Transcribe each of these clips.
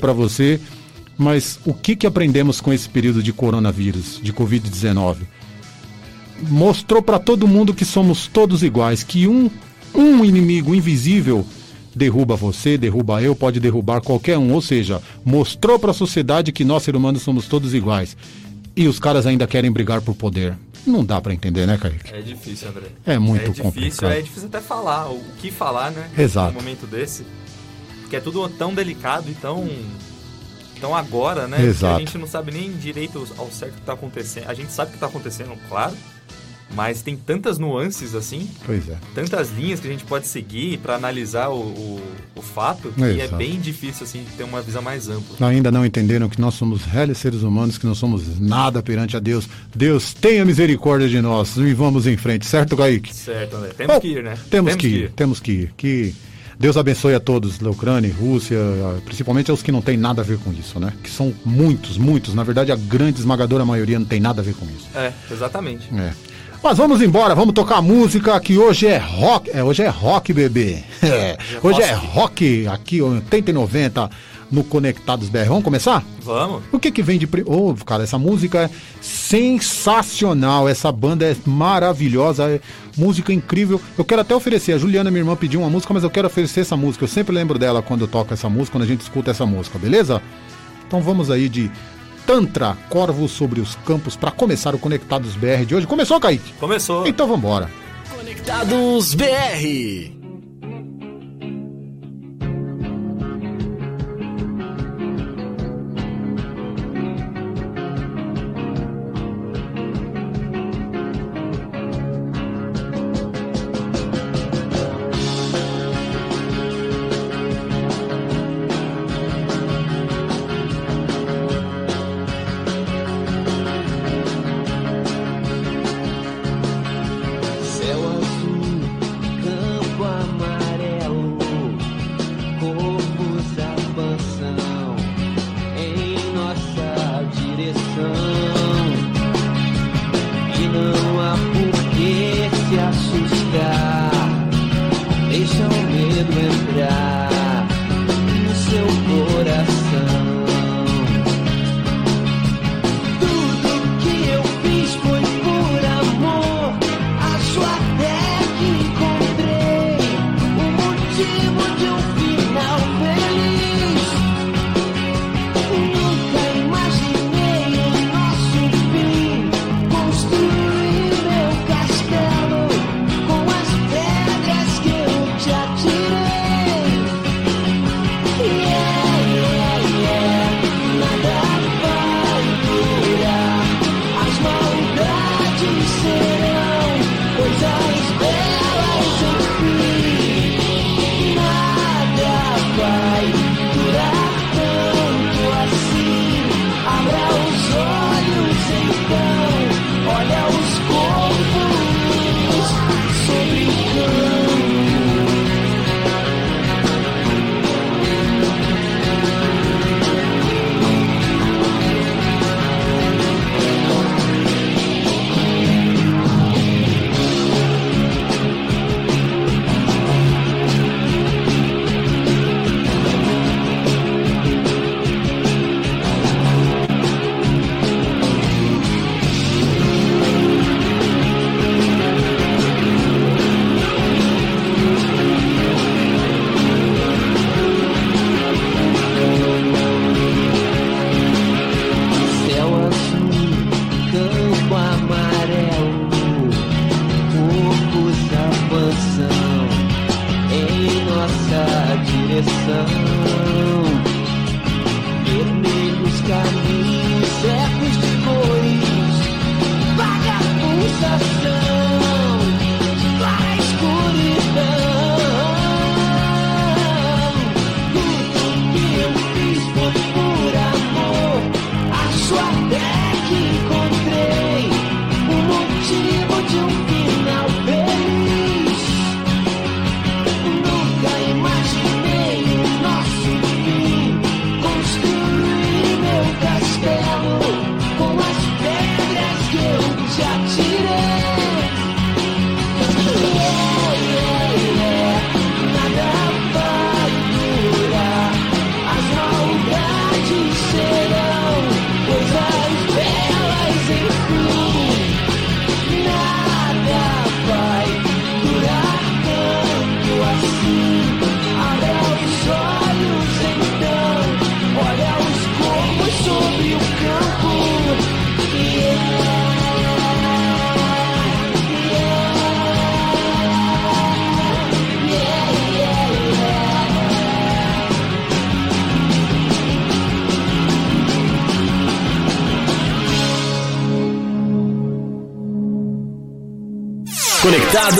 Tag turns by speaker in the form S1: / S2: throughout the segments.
S1: para você, mas o que, que aprendemos com esse período de coronavírus, de Covid-19? Mostrou para todo mundo que somos todos iguais, que um, um inimigo invisível derruba você, derruba eu, pode derrubar qualquer um. Ou seja, mostrou para a sociedade que nós, seres humanos, somos todos iguais. E os caras ainda querem brigar por poder. Não dá para entender, né, Kaique?
S2: É difícil, André.
S1: É muito
S2: é difícil,
S1: complicado.
S2: É difícil até falar, o que falar, né?
S1: Exato.
S2: Num momento desse. Porque é tudo tão delicado e tão, tão agora, né?
S1: Exato.
S2: Que a gente não sabe nem direito ao certo o que tá acontecendo. A gente sabe o que tá acontecendo, claro. Mas tem tantas nuances assim,
S1: Pois é.
S2: tantas linhas que a gente pode seguir para analisar o, o, o fato, que é
S1: Exato.
S2: bem difícil assim ter uma visão mais ampla.
S1: Ainda não entenderam que nós somos réis seres humanos, que não somos nada perante a Deus. Deus tenha misericórdia de nós e vamos em frente, certo, Kaique?
S2: Certo, André. Temos
S1: Bom,
S2: que ir, né?
S1: Temos, que ir, temos que ir. Que Deus abençoe a todos da Ucrânia e Rússia, principalmente aos que não têm nada a ver com isso, né? Que são muitos, muitos. Na verdade, a grande esmagadora maioria não tem nada a ver com isso.
S2: É, exatamente.
S1: É. Mas vamos embora, vamos tocar música que hoje é rock. É, hoje é rock, bebê. É, hoje é rock aqui, 80 e 90 no Conectados BR. Vamos começar?
S2: Vamos.
S1: O que que vem de. Ô, cara, essa música é sensacional. Essa banda é maravilhosa. É música incrível. Eu quero até oferecer. A Juliana, minha irmã, pediu uma música, mas eu quero oferecer essa música. Eu sempre lembro dela quando eu toco essa música, quando a gente escuta essa música, beleza? Então vamos aí de Tantra, Corvos sobre os Campos, para começar o Conectados BR de hoje. Começou, Kaique?
S2: Começou.
S1: Então vambora.
S3: Conectados BR.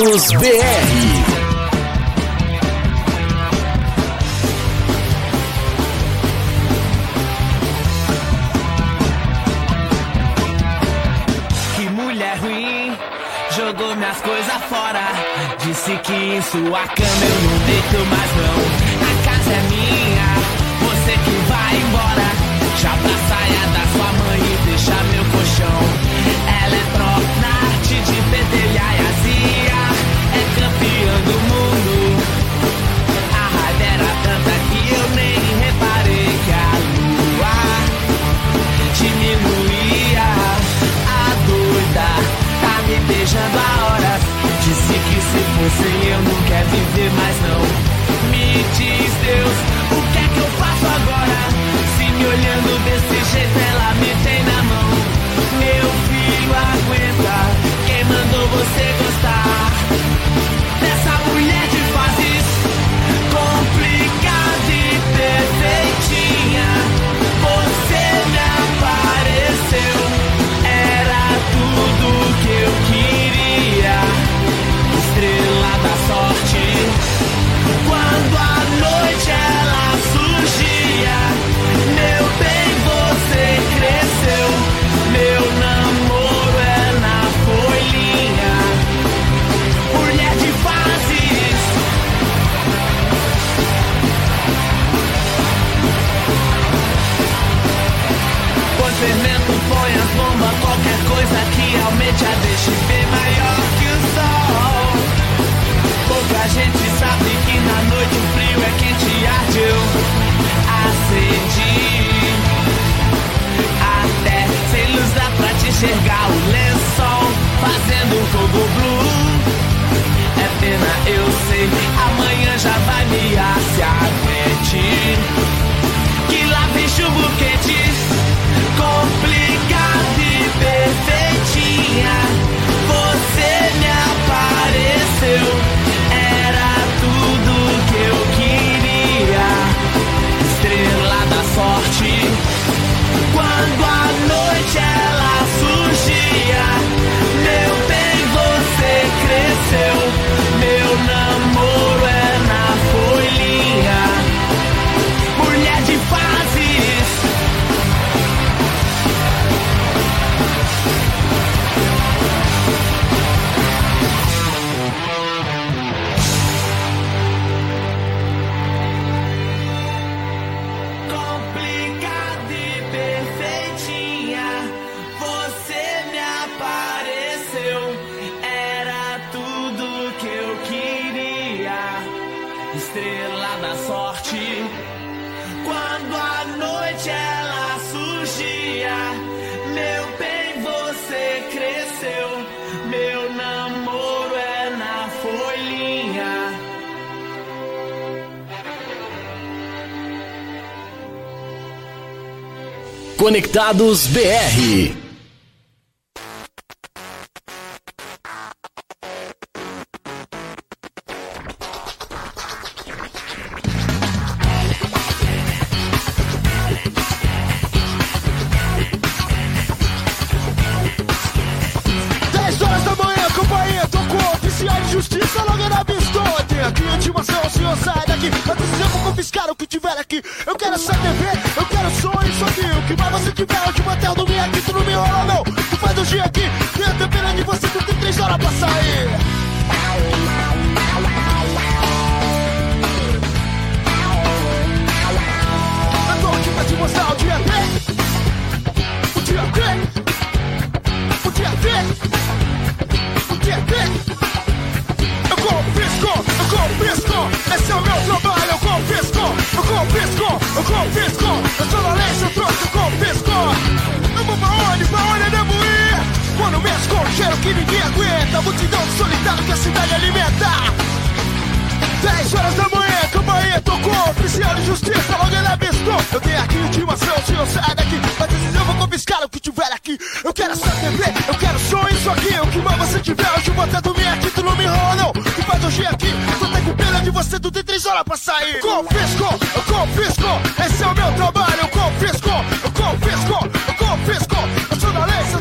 S4: Conectados BR.
S5: jogou minhas coisas fora. Disse que em sua cama eu não deito mais não. A casa é minha, você que vai embora. Já pra saia da sua mãe e deixa meu colchão. Me beijando a horas. Disse que se fosse eu não quer viver mais não. Me diz Deus, o que é que eu faço agora? Se me olhando desse jeito ela me tem na mão. Meu filho aguenta, quem mandou você gostar? Qualquer coisa que aumente a deixe bem maior
S4: Conectados BR.
S6: Eu confisco. Eu sou da lei, se eu trouxe, eu confisco. Eu vou pra onde, pra onde eu devo ir? Quando mexo com o cheiro que ninguém aguenta. Multidão solitário que a cidade alimenta. 10 horas da manhã, campanha tocou Oficial de justiça, logo ele avistou. Eu tenho aqui intimação, se não sai daqui. Mas vezes eu vou confiscar o que tiver aqui. Eu quero essa TV, eu quero som, isso aqui. O que mais você tiver, eu vou até dormir aqui Tu não me enrola não, tu faz hoje aqui? Até com pena de você, tu tem três horas pra sair. Confisco, eu confisco Esse é o meu trabalho, eu confisco Eu confisco, eu confisco Eu sou da lei, se eu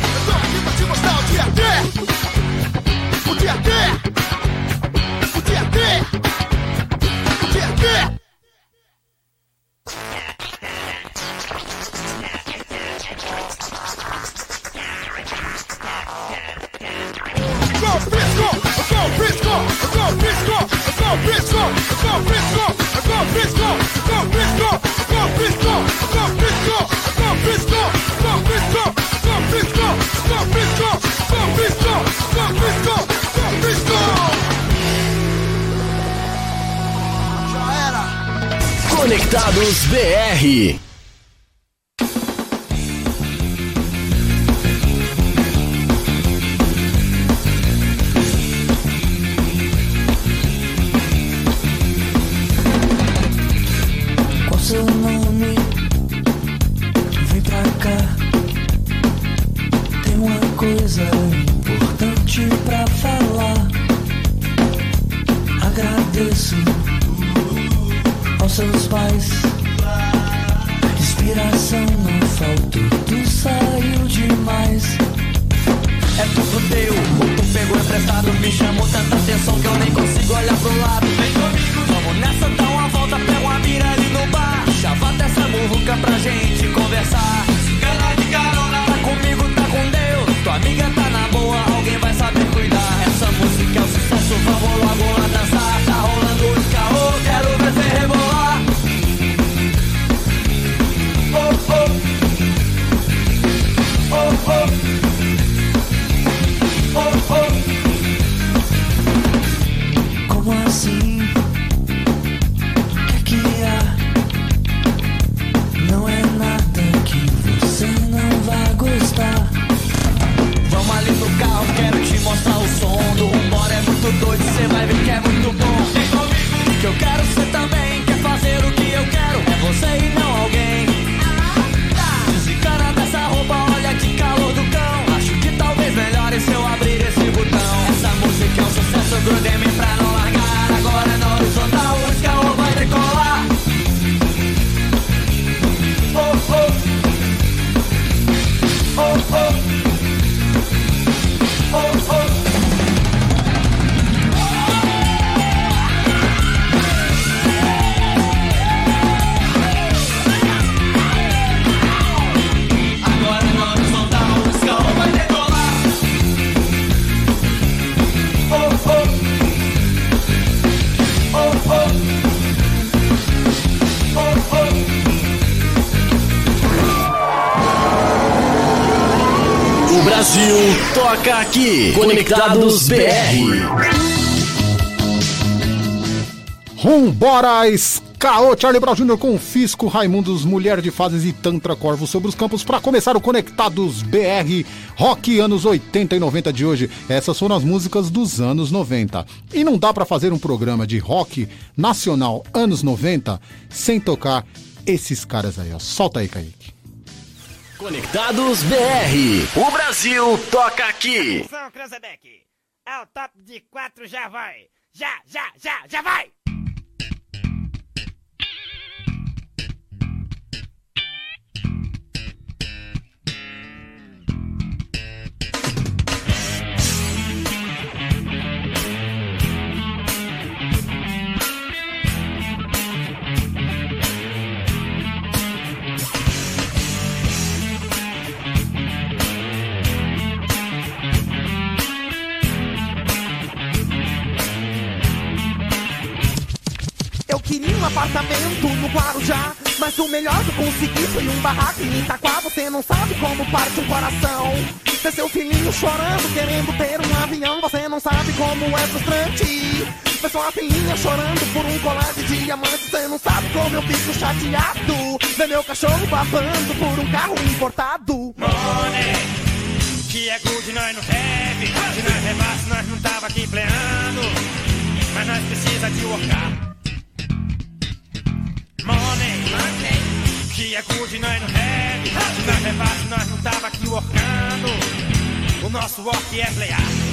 S4: Conectados BR.
S7: Coisa importante pra falar. Agradeço aos seus pais. Inspiração não faltou, tu saiu demais.
S8: É tudo teu, o tu pegou emprestado Me chamou tanta atenção que eu nem consigo olhar pro lado Vem comigo, vamos nessa, dá uma volta Pega uma mira ali no bar Chavata essa muvuca pra gente conversar Cana de carona, tá comigo, tá com Deus Tua amiga tá na boa, alguém vai saber cuidar. Essa música é um sucesso, vamos logo lá dançar muito doido, cê vai ver que é muito bom. Que eu quero ser também. Quer fazer o que eu quero, é você e não alguém. Desencana dessa roupa, olha que calor do cão. Acho que talvez melhore se eu abrir esse botão. Essa música é um sucesso, gruda
S4: toca aqui. Conectados BR.
S1: Rumbora, Caô, Charlie Brown Jr. com Fisco, Raimundos, Mulher de Fases e Tantra Corvo sobre os campos para começar o Conectados BR Rock anos 80 e 90 de hoje. Essas foram as músicas dos anos 90. E não dá para fazer um programa de rock nacional anos 90 sem tocar esses caras aí, ó. Solta aí, Kaique.
S4: Conectados BR. O Brasil toca aqui.
S9: Atenção, Cranzebeck. É o top de quatro, já vai. Já, já, já, já vai.
S10: Apartamento no Guarujá Mas o melhor que eu consegui foi um barraco em Itaquá. Você não sabe como parte um coração. Ver seu filhinho chorando, querendo ter um avião. Você não sabe como é frustrante. Ver sua filhinha chorando por um colar de diamante. Você não sabe como eu fico chateado. Ver meu cachorro babando por um carro importado.
S9: Money, que é good, nós não deve. Se nós levasse, nós não tava aqui pleando. Mas nós precisa de workar. Money. Que é good, nós não. Se nós levasse, nós não tava aqui workando. O nosso work é playar.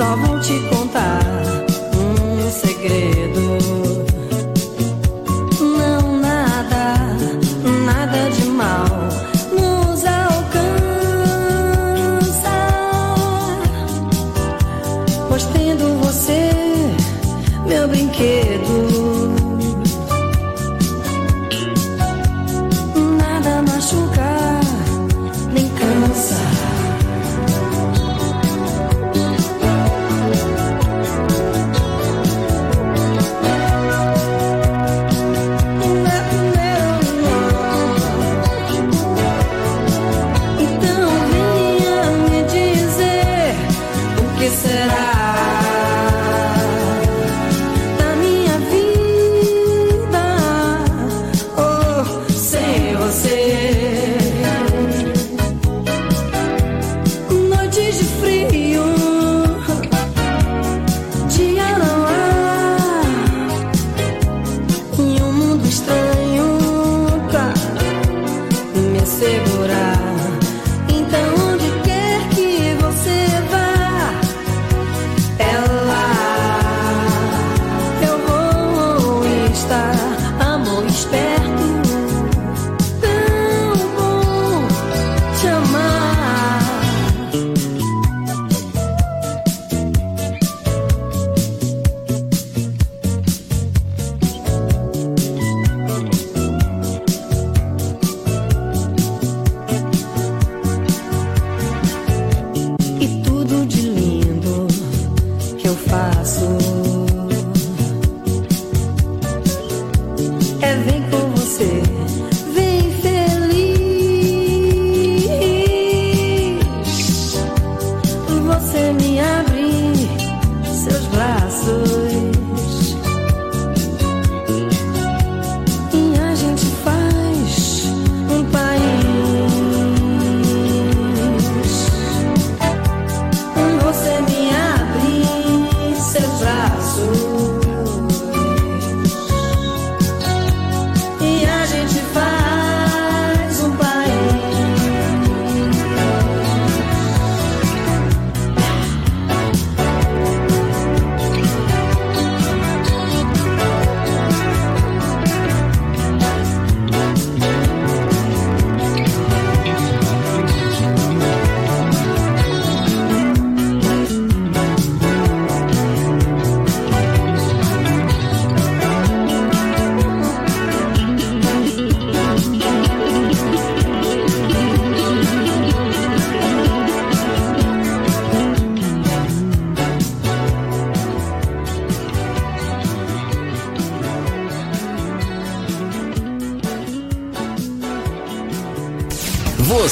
S11: Só vou te contar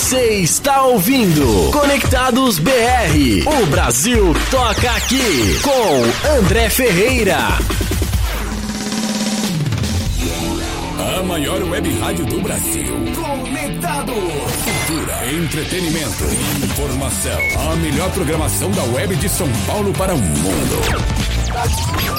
S11: Você
S3: está ouvindo Conectados BR. O Brasil toca aqui com André Ferreira.
S12: A maior web rádio do Brasil.
S3: Conectados.
S12: Cultura, entretenimento, informação. A melhor programação da web de São Paulo para o mundo.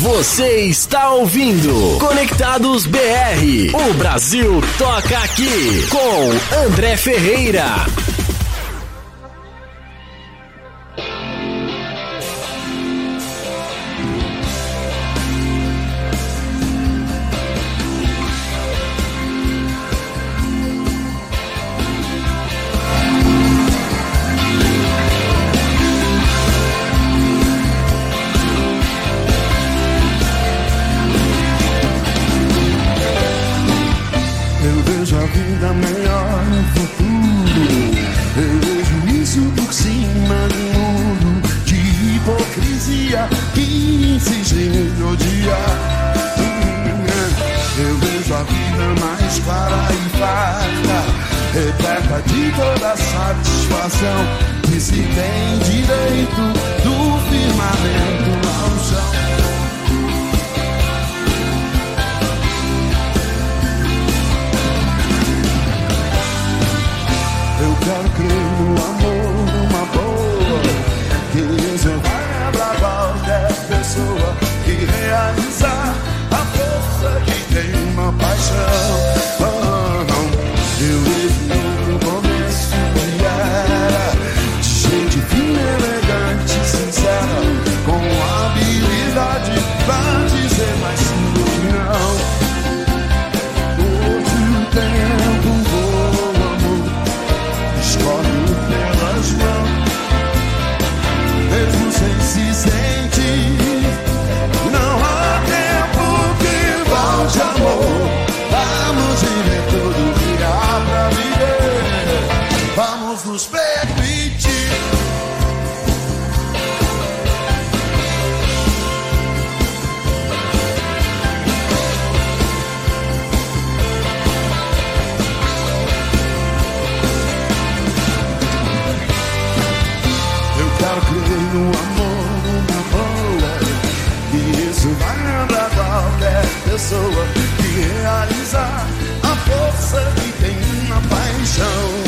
S3: Você está ouvindo Conectados BR. O Brasil toca aqui com André Ferreira.
S13: pessoa que realizar a força que tem uma paixão. a força que tem na paixão.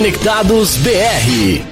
S3: Conectados BR.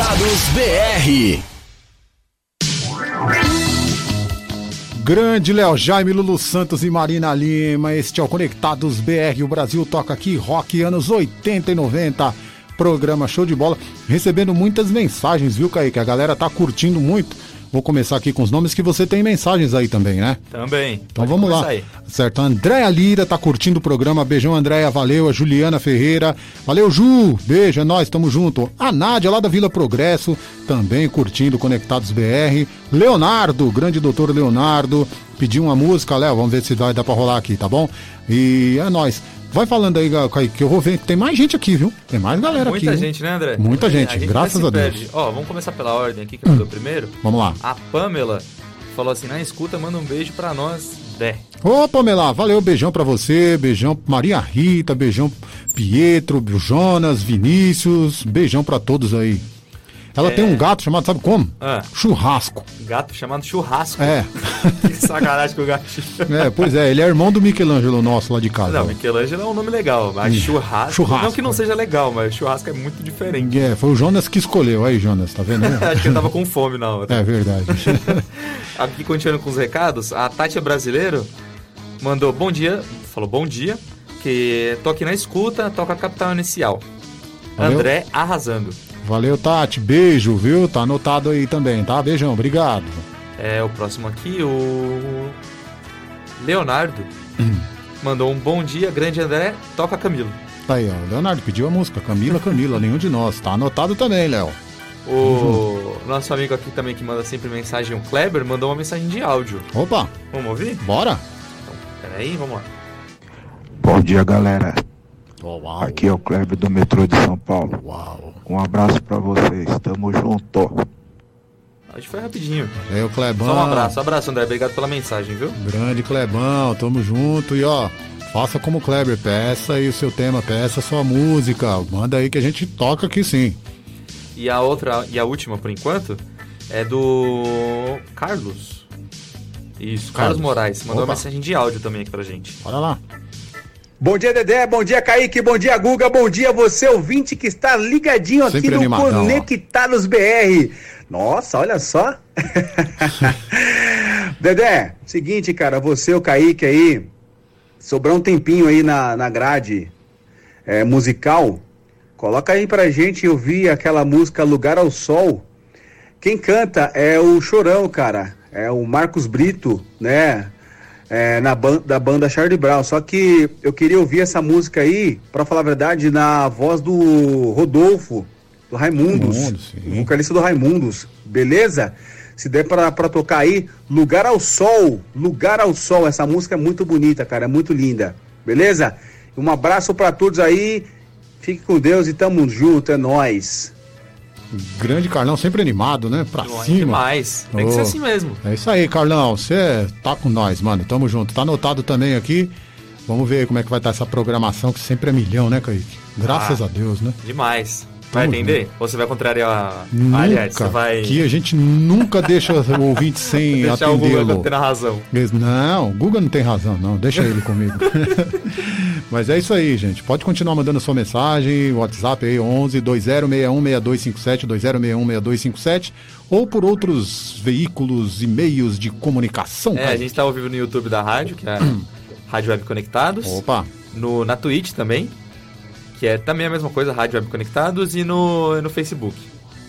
S3: Conectados BR.
S1: Grande Léo Jaime, Lulu Santos e Marina Lima. Este é o Conectados BR. O Brasil toca aqui rock anos 80 e 90. Programa show de bola. Recebendo muitas mensagens, viu, Kaique? A galera tá curtindo muito. Vou começar aqui com os nomes que você tem mensagens aí também, né?
S2: Também.
S1: Então
S2: Pode
S1: vamos lá.
S2: aí.
S1: Certo, a Andréa Lira tá curtindo o programa. Beijão, Andréa, valeu. A Juliana Ferreira, valeu, Ju. Beijo, é nóis, tamo junto. A Nádia, lá da Vila Progresso, também curtindo Conectados BR. Leonardo, grande doutor Leonardo, pediu uma música, Léo, vamos ver se vai dar pra rolar aqui, tá bom? E é nóis. Vai falando aí, Kaique, que eu vou ver. Tem mais gente aqui, viu? Tem mais galera
S2: Muita
S1: aqui.
S2: gente, né, André?
S1: Muita
S2: A
S1: gente,
S2: vai
S1: graças
S2: se
S1: a Deus.
S2: Ó, vamos começar pela ordem aqui, que mandou primeiro.
S1: Vamos lá.
S2: A Pamela falou assim, na escuta, manda um beijo pra nós, Bé.
S1: Ô, Pamela, valeu, beijão pra você, beijão pra Maria Rita, beijão Pietro, Jonas, Vinícius, beijão pra todos aí. Ela
S2: É.
S1: tem um gato chamado, sabe como?
S2: Ah.
S1: Churrasco.
S2: Gato chamado churrasco.
S1: É.
S2: que sacanagem com o gatinho.
S1: É, pois é, ele é irmão do Michelangelo nosso lá de casa.
S2: Não,
S1: ó.
S2: Michelangelo é um nome legal, mas
S1: Hum.
S2: churrasco,
S1: Churrasco.
S2: Não que não seja legal, mas churrasco é muito diferente.
S1: É, foi o Jonas que escolheu. Aí, Jonas, tá vendo?
S2: Acho que ele tava com fome na hora.
S1: É verdade.
S2: Aqui continuando com os recados, a Tati é brasileiro mandou bom dia, falou bom dia, que tô aqui na escuta, toca a capital inicial.
S1: Valeu.
S2: André arrasando.
S1: Valeu, Tati. Beijo, viu? Tá anotado aí também, tá? Beijão, obrigado.
S2: É o próximo aqui, o Leonardo
S1: Hum.
S2: mandou um bom dia, grande André, toca Camilo.
S1: Tá aí, ó. Leonardo pediu a música. Camila, Camila, nenhum de nós. Tá anotado também, Léo.
S2: O nosso amigo aqui também que manda sempre mensagem, o Kleber, mandou uma mensagem de áudio.
S1: Opa,
S2: Vamos ouvir?
S1: bora?
S2: Peraí, vamos lá.
S14: Bom dia, galera.
S1: Uau.
S14: Aqui é o Kleber do metrô de São Paulo.
S1: Uau.
S14: Um abraço pra vocês. Tamo junto.
S2: Acho que foi rapidinho.
S1: Aí, o Clebão.
S2: Só um abraço, abraço André, obrigado pela mensagem, viu?
S1: Grande Clebão, tamo junto. E ó, faça como o Kleber, peça aí o seu tema, peça a sua música. Manda aí que a gente toca aqui sim.
S2: E a outra, e a última por enquanto, é do Carlos. Isso, Carlos,
S1: Carlos.
S2: Moraes. Mandou
S1: Opa.
S2: uma mensagem de áudio também aqui pra gente.
S1: Bora lá.
S15: Bom dia, Dedé. Bom dia, Kaique. Bom dia, Guga. Bom dia, você ouvinte que está ligadinho aqui
S1: Sempre
S15: no
S1: animadão, ó.
S15: Conectados BR. Nossa, olha só. Dedé, seguinte, cara, você, o Kaique aí, sobrar um tempinho aí na, na grade é, musical, coloca aí pra gente ouvir aquela música Lugar ao Sol. Quem canta é o Chorão, cara. É o Marcos Brito, né? É, na ban da banda Charlie Brown. Só que eu queria ouvir essa música aí, pra falar a verdade, na voz do Rodolfo, do Raimundos.
S1: Raimundos,
S15: o vocalista do Raimundos. Beleza? Se der pra tocar aí, Lugar ao Sol. Lugar ao Sol. Essa música é muito bonita, cara. É muito linda. Beleza? Um abraço pra todos aí. Fique com Deus e tamo junto. É nóis.
S1: Grande Carlão, sempre animado, né? Pra cima.
S2: demais. Tem que ser assim mesmo.
S1: É isso aí, Carlão. Você tá com nós, mano. Tamo junto. Tá anotado também aqui. Vamos ver como é que vai estar essa programação, que sempre é milhão, né, Kaique? Graças
S2: Ah.
S1: a Deus, né?
S2: Demais. Vai atender? Ou você vai contrariar?
S1: Nunca.
S2: Aliás, você vai
S1: Que a gente nunca deixa o ouvinte sem
S2: deixar o Google
S1: atendê-lo.
S2: ter a razão.
S1: Não, o Guga não tem razão, não. Deixa ele comigo. Mas é isso aí, gente. Pode continuar mandando sua mensagem, WhatsApp aí 11 2061 6257 2061 6257 ou por outros veículos e meios de comunicação.
S2: É, a gente tá ao vivo no YouTube da rádio, que é a Rádio Web Conectados.
S1: Opa.
S2: No, na Twitch também, que é também a mesma coisa, Rádio Web Conectados, e no, no Facebook.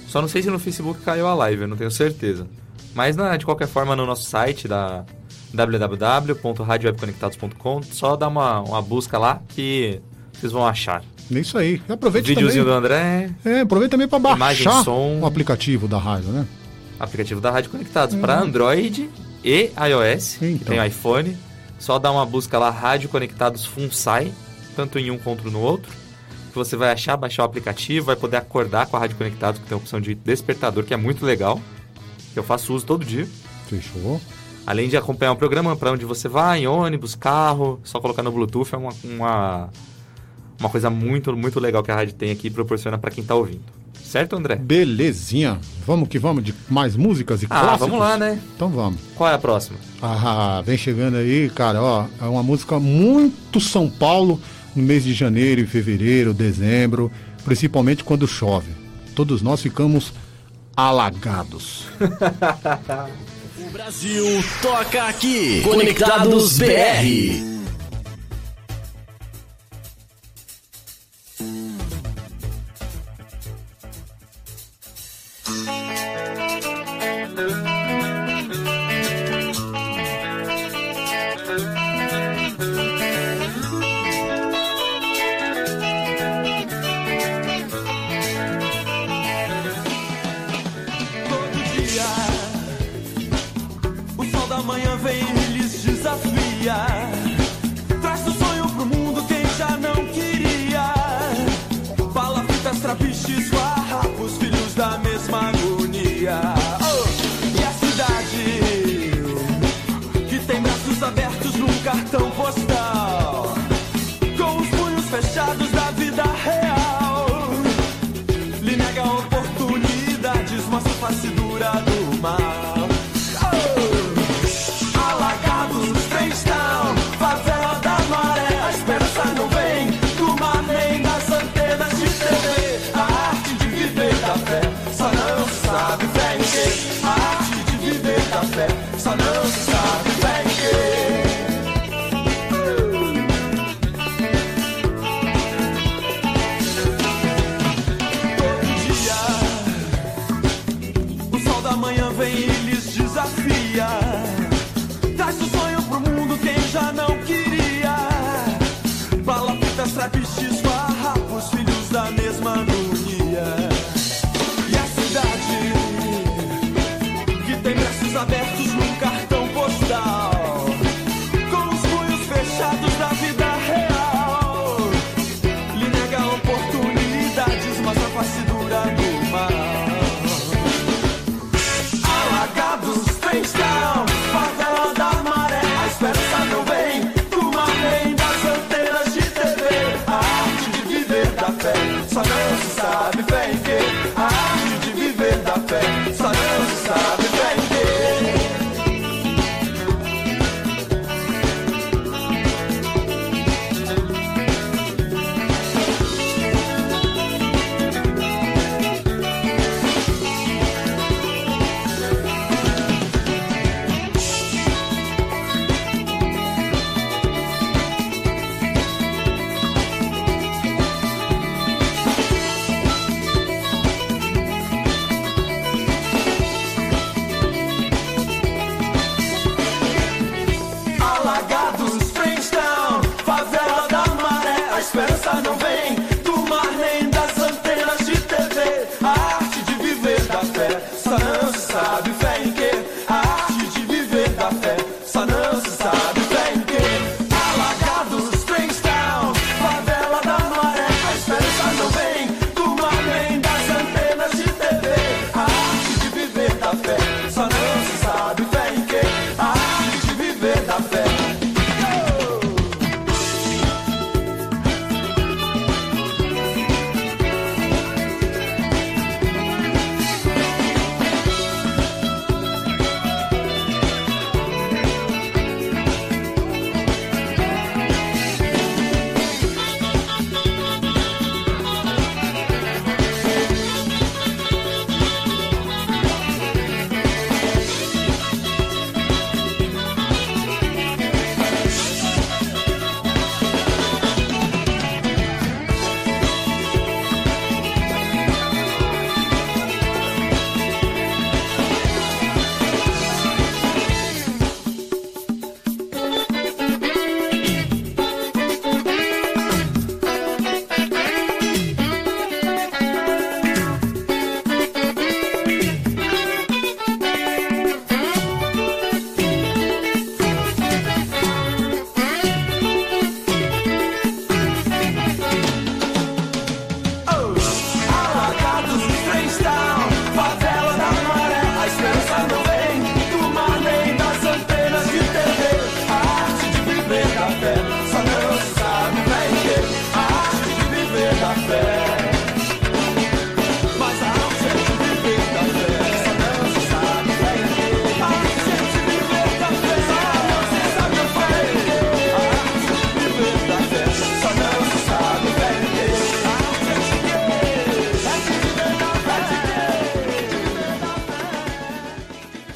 S2: Só não sei se no Facebook caiu a live, eu não tenho certeza. Mas na- de qualquer forma no nosso site da www.radiowebconectados.com, só dá uma, uma busca lá que vocês vão achar.
S1: É isso aí. E aproveite
S2: Videozinho
S1: também.
S2: do André,
S1: É, aproveita também para
S2: Imagem,
S1: baixar
S2: som.
S1: o aplicativo da rádio, né?
S2: aplicativo da Rádio Conectados para Android e iOS, que
S1: Então.
S2: tem iPhone. Só dá uma busca lá, Rádio Conectados FUNSAI, tanto em um quanto no outro. Que você vai achar, baixar o aplicativo, vai poder acordar com a Rádio Conectados, que tem a opção de despertador, que é muito legal. Que eu faço uso todo dia.
S1: Fechou.
S2: Além de acompanhar o programa para onde você vai, ônibus, carro, só colocar no Bluetooth é uma, uma, uma coisa muito, muito legal que a rádio tem aqui e proporciona para quem tá ouvindo. Certo, André?
S1: Belezinha. Vamos que vamos de mais músicas e
S2: Ah,
S1: clássicos?
S2: vamos lá, né?
S1: Então vamos.
S2: Qual é a próxima?
S1: Ah, vem chegando aí, cara, ó, é uma música muito São Paulo no mês de janeiro fevereiro, dezembro, principalmente quando chove. Todos nós ficamos alagados.
S3: O Brasil toca aqui. Conectados BR.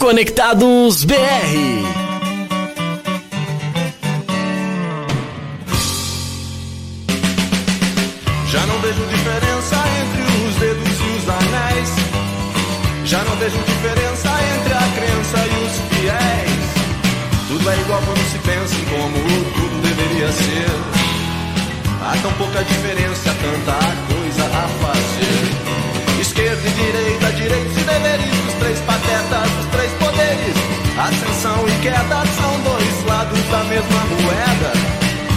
S3: Conectados BR.
S16: Já não vejo diferença entre os dedos e os anéis. Já não vejo diferença entre a crença e os fiéis. Tudo é igual quando se pensa em como tudo deveria ser. Há tão pouca diferença, tanta coisa a fazer. Esquerda e direita, direitos e deveres dos três patetas, dos três poderes. Ascensão e queda são dois lados da mesma moeda.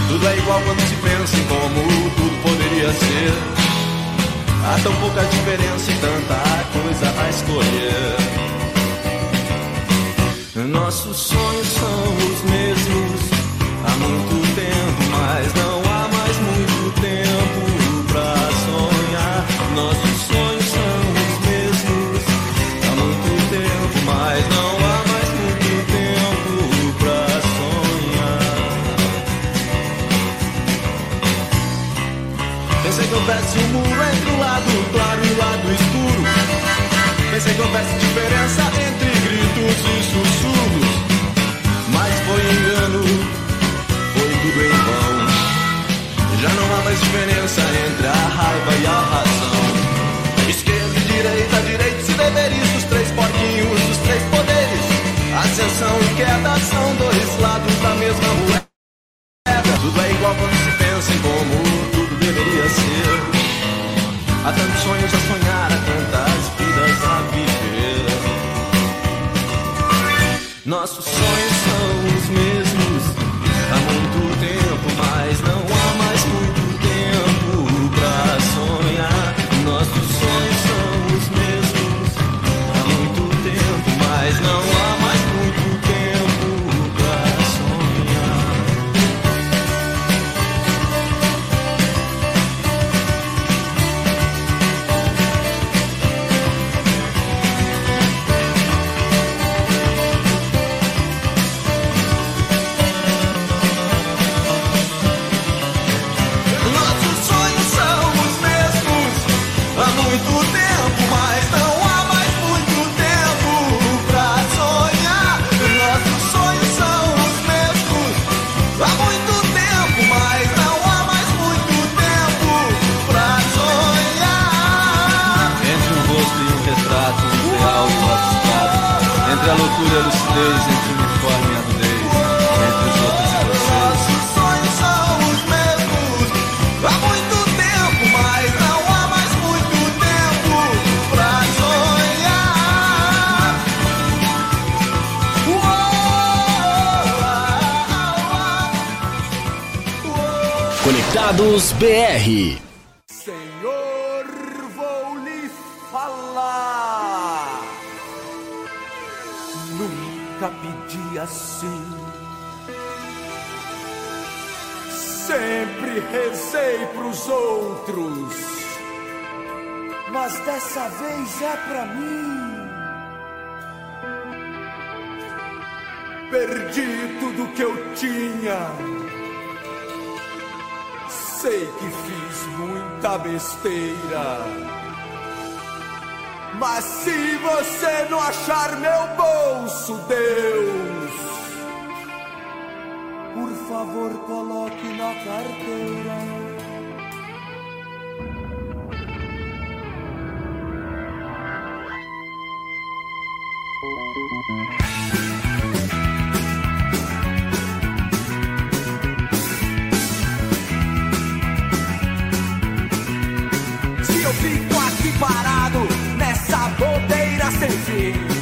S16: Tudo é igual quando se pensa em como tudo poderia ser. Há tão pouca diferença e tanta coisa a escolher. Nossos sonhos são os mesmos há muito tempo, mas não há mais muito tempo pra sonhar. Nossos um muro entre o lado claro e o lado escuro. Pensei que houvesse diferença entre gritos e sussurros. Mas foi engano, foi tudo em vão. Já não há mais diferença entre a raiva e a razão. Esquerda e direita, direitos e deveres dos três porquinhos, dos três poderes. Ascensão e queda são dois lados da mesma moeda. Sei que fiz muita besteira. Mas se você não achar meu bolso, Deus, por favor, coloque na carteira. Bobeira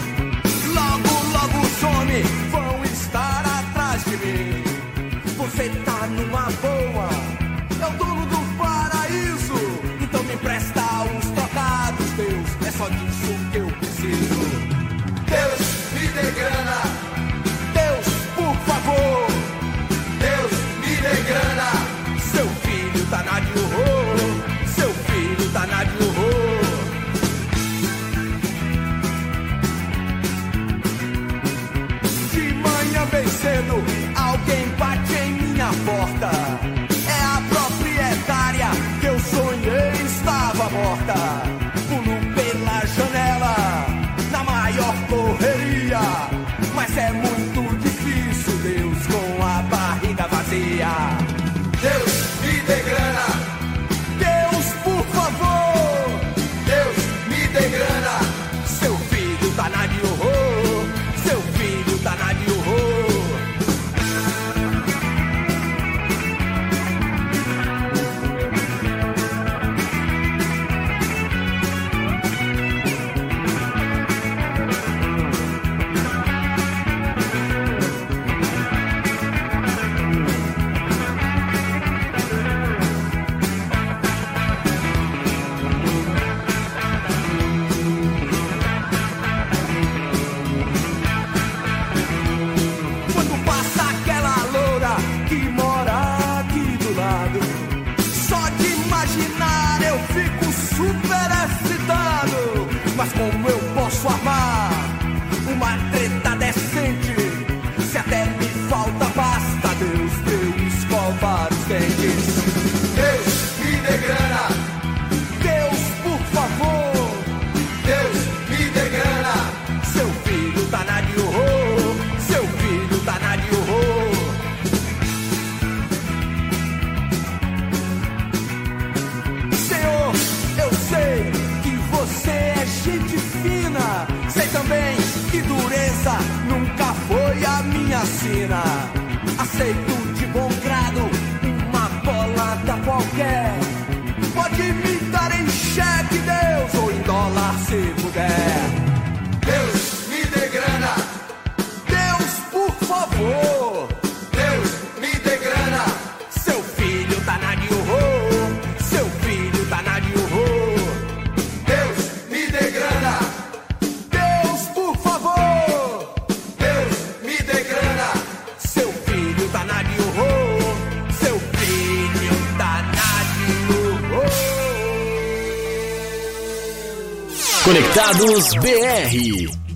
S5: Conectados BR.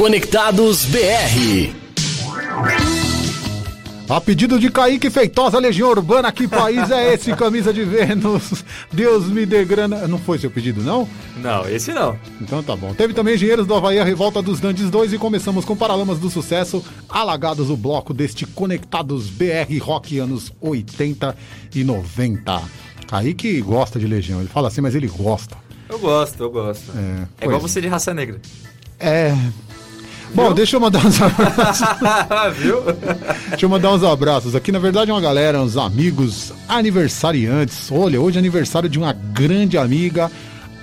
S5: Conectados BR.
S1: A pedido de Kaique Feitosa, Legião Urbana, que país é esse? Camisa de Vênus, Deus me dê grana. Não foi seu pedido, não?
S2: Não, esse não.
S1: Então tá bom. Teve também Engenheiros do Havaí, a Revolta dos Dandes 2 e começamos com Paralamas do Sucesso, alagados o bloco deste Conectados BR Rock anos 80 e 90. Kaique gosta de Legião, ele fala assim, mas ele gosta.
S2: Eu gosto, eu gosto.
S1: É,
S2: É igual você de raça negra.
S1: É. Bom, deixa eu mandar uns abraços.
S2: Viu?
S1: Deixa eu mandar uns abraços aqui. Na verdade, uma galera, uns amigos aniversariantes. Olha, hoje é aniversário de uma grande amiga,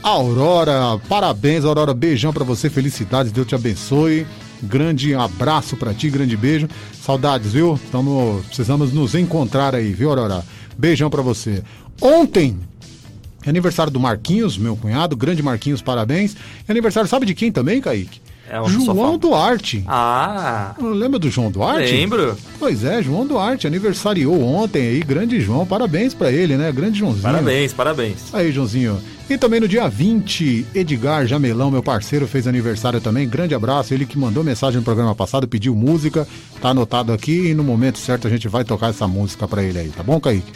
S1: Aurora. Parabéns, Aurora. Beijão pra você, felicidades, Deus te abençoe. Grande abraço pra ti, grande beijo. Saudades, viu? Tamo, precisamos nos encontrar aí, viu, Aurora? Beijão pra você. Ontem É aniversário do Marquinhos, meu cunhado, grande Marquinhos, parabéns. É aniversário, sabe de quem também, Kaique?
S2: É.
S1: João Duarte.
S2: Ah,
S1: Lembra do João Duarte?
S2: lembro.
S1: Pois é, João Duarte, aniversariou ontem aí, grande João, parabéns pra ele, né? Grande Joãozinho.
S2: Parabéns, parabéns.
S1: Aí, Joãozinho. E também no dia 20, Edgar Jamelão, meu parceiro, fez aniversário também. Grande abraço. Ele que mandou mensagem no programa passado, pediu música. Tá anotado aqui e no momento certo a gente vai tocar essa música pra ele aí, tá bom, Kaique?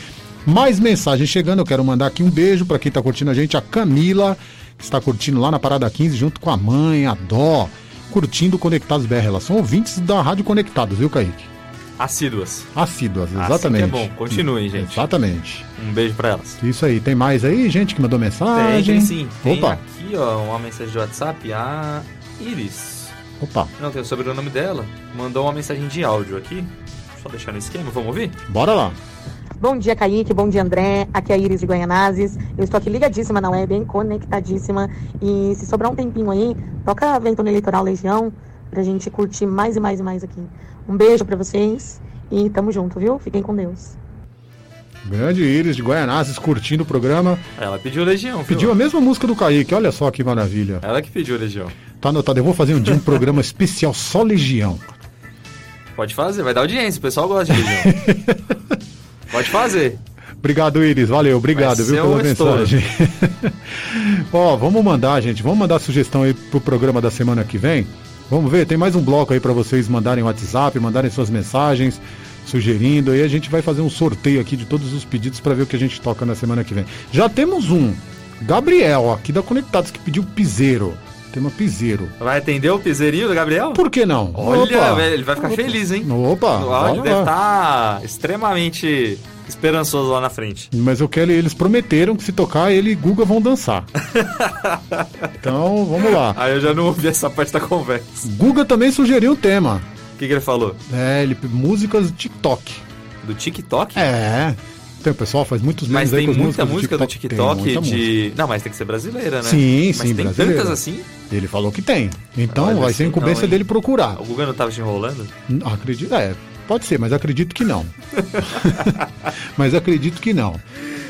S1: Mais mensagem chegando, eu quero mandar aqui um beijo pra quem tá curtindo a gente, a Camila, que está curtindo lá na Parada 15, junto com a mãe, a Dó, curtindo Conectados BR. Elas são ouvintes da Rádio Conectados, viu, Kaique?
S2: Assíduas.
S1: Assíduas,
S2: Assim
S1: exatamente.
S2: que é bom. Continuem, gente.
S1: Exatamente.
S2: Um beijo pra elas.
S1: Isso aí, tem mais aí, gente que mandou
S2: Tem,
S1: mensagem?
S2: tem sim. Tem
S1: Opa,
S2: aqui, ó, uma mensagem de WhatsApp, a Iris.
S1: opa,
S2: Não tem o sobrenome dela. Mandou uma mensagem de áudio aqui. Só deixar no esquema, vamos ouvir?
S1: bora lá.
S17: Bom dia, Kaique. Bom dia, André. Aqui é a Iris de Goianazes. Eu estou aqui ligadíssima na web, bem conectadíssima. E se sobrar um tempinho aí, toca Vento no Litoral Legião pra gente curtir mais e mais e mais aqui. Um beijo pra vocês e tamo junto, viu? Fiquem com Deus.
S1: Grande Iris de Guaianazes curtindo o programa.
S2: Ela pediu Legião, viu?
S1: Pediu a mesma música do Kaique, olha só que maravilha.
S2: Ela que pediu Legião.
S1: Tá anotado, eu vou fazer um dia um programa especial só Legião.
S2: Pode fazer, vai dar audiência, o pessoal gosta de Legião. Pode fazer.
S1: Obrigado, Iris. Valeu, obrigado, viu, pela mensagem. Ó, vamos mandar, gente. Vamos mandar sugestão aí pro programa da semana que vem. Vamos ver, tem mais um bloco aí pra vocês mandarem WhatsApp, mandarem suas mensagens, sugerindo. Aí a gente vai fazer um sorteio aqui de todos os pedidos pra ver o que a gente toca na semana que vem. Já temos um. Gabriel, aqui da Conectados, que pediu piseiro. Tema piseiro.
S2: Vai atender o piseirinho do Gabriel?
S1: Por que não?
S2: Olha,
S1: Opa.
S2: ele vai ficar feliz, hein?
S1: Opa,
S2: O áudio deve estar extremamente esperançoso lá na frente.
S1: Mas eu quero, eles prometeram que se tocar ele e Guga vão dançar. então, vamos lá.
S2: Aí eu já não ouvi essa parte da conversa.
S1: Guga também sugeriu um tema.
S2: O que, que ele falou?
S1: É, ele músicas TikTok.
S2: Do TikTok?
S1: É. Tem o pessoal faz muitos
S2: Mas
S1: memes aí
S2: tem
S1: com
S2: muita música do TikTok
S1: Tem muita
S2: de. Não, mas tem que ser brasileira, né?
S1: Sim,
S2: mas
S1: sim,
S2: tem
S1: brasileira.
S2: tantas assim?
S1: Ele falou que tem. Então
S2: Olha,
S1: vai ser incumbência
S2: não,
S1: dele procurar.
S2: O Guga não tava te enrolando?
S1: Acredito, é, pode ser, mas acredito que não. mas acredito que não.